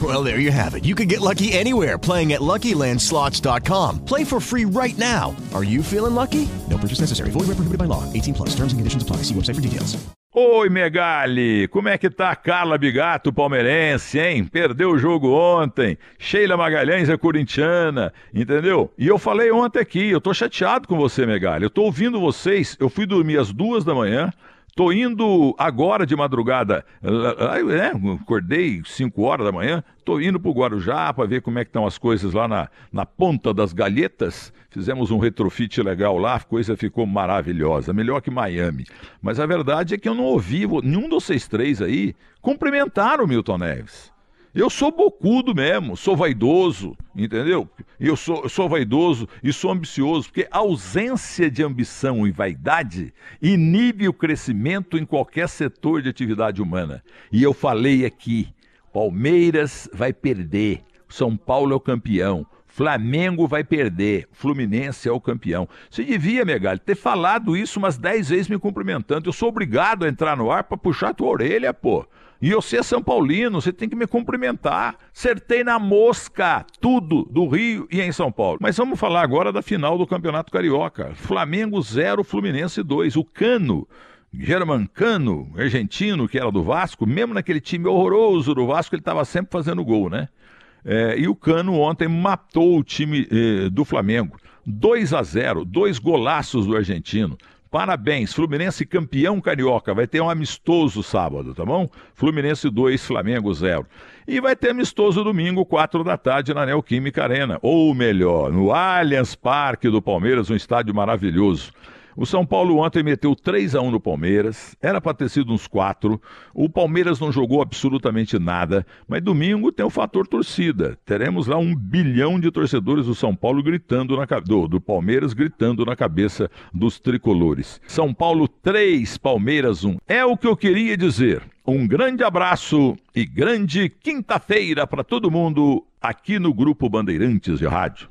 Well, there you have it. You can get lucky anywhere playing at LuckyLandSlots.com. Play for free right now. Are you feeling lucky? No purchase necessary. Void where prohibited by law. 18 plus. Terms and conditions apply. See website for details. Oi, Megali! Como é que tá Carla Bigato, palmeirense, hein? Perdeu o jogo ontem. Sheila Magalhães é corintiana, entendeu? E eu falei ontem aqui, eu tô chateado com você, Megali. Eu tô ouvindo vocês, eu fui dormir às duas da manhã, Tô indo agora de madrugada, né? acordei 5 horas da manhã, tô indo pro Guarujá para ver como é que estão as coisas lá na, na ponta das galhetas. Fizemos um retrofit legal lá, a coisa ficou maravilhosa, melhor que Miami. Mas a verdade é que eu não ouvi nenhum dos vocês três aí cumprimentar o Milton Neves. Eu sou bocudo mesmo, sou vaidoso, entendeu? Eu sou, eu sou vaidoso e sou ambicioso, porque a ausência de ambição e vaidade inibe o crescimento em qualquer setor de atividade humana. E eu falei aqui: Palmeiras vai perder, São Paulo é o campeão. Flamengo vai perder, Fluminense é o campeão. Você devia, Megali, ter falado isso umas 10 vezes me cumprimentando. Eu sou obrigado a entrar no ar para puxar tua orelha, pô. E você é São Paulino, você tem que me cumprimentar. Acertei na mosca, tudo do Rio e em São Paulo. Mas vamos falar agora da final do Campeonato Carioca. Flamengo 0, Fluminense 2. O Cano German Cano, argentino, que era do Vasco, mesmo naquele time horroroso do Vasco, ele estava sempre fazendo gol, né? É, e o Cano ontem matou o time eh, do Flamengo. 2 a 0, dois golaços do argentino. Parabéns, Fluminense campeão carioca. Vai ter um amistoso sábado, tá bom? Fluminense 2, Flamengo 0. E vai ter amistoso domingo, 4 da tarde, na Neoquímica Arena. Ou melhor, no Allianz Parque do Palmeiras, um estádio maravilhoso. O São Paulo ontem meteu 3 a 1 no Palmeiras, era para ter sido uns 4. O Palmeiras não jogou absolutamente nada, mas domingo tem o fator torcida. Teremos lá um bilhão de torcedores do São Paulo gritando na do, do Palmeiras gritando na cabeça dos tricolores. São Paulo 3, Palmeiras 1. É o que eu queria dizer. Um grande abraço e grande quinta-feira para todo mundo aqui no Grupo Bandeirantes de Rádio.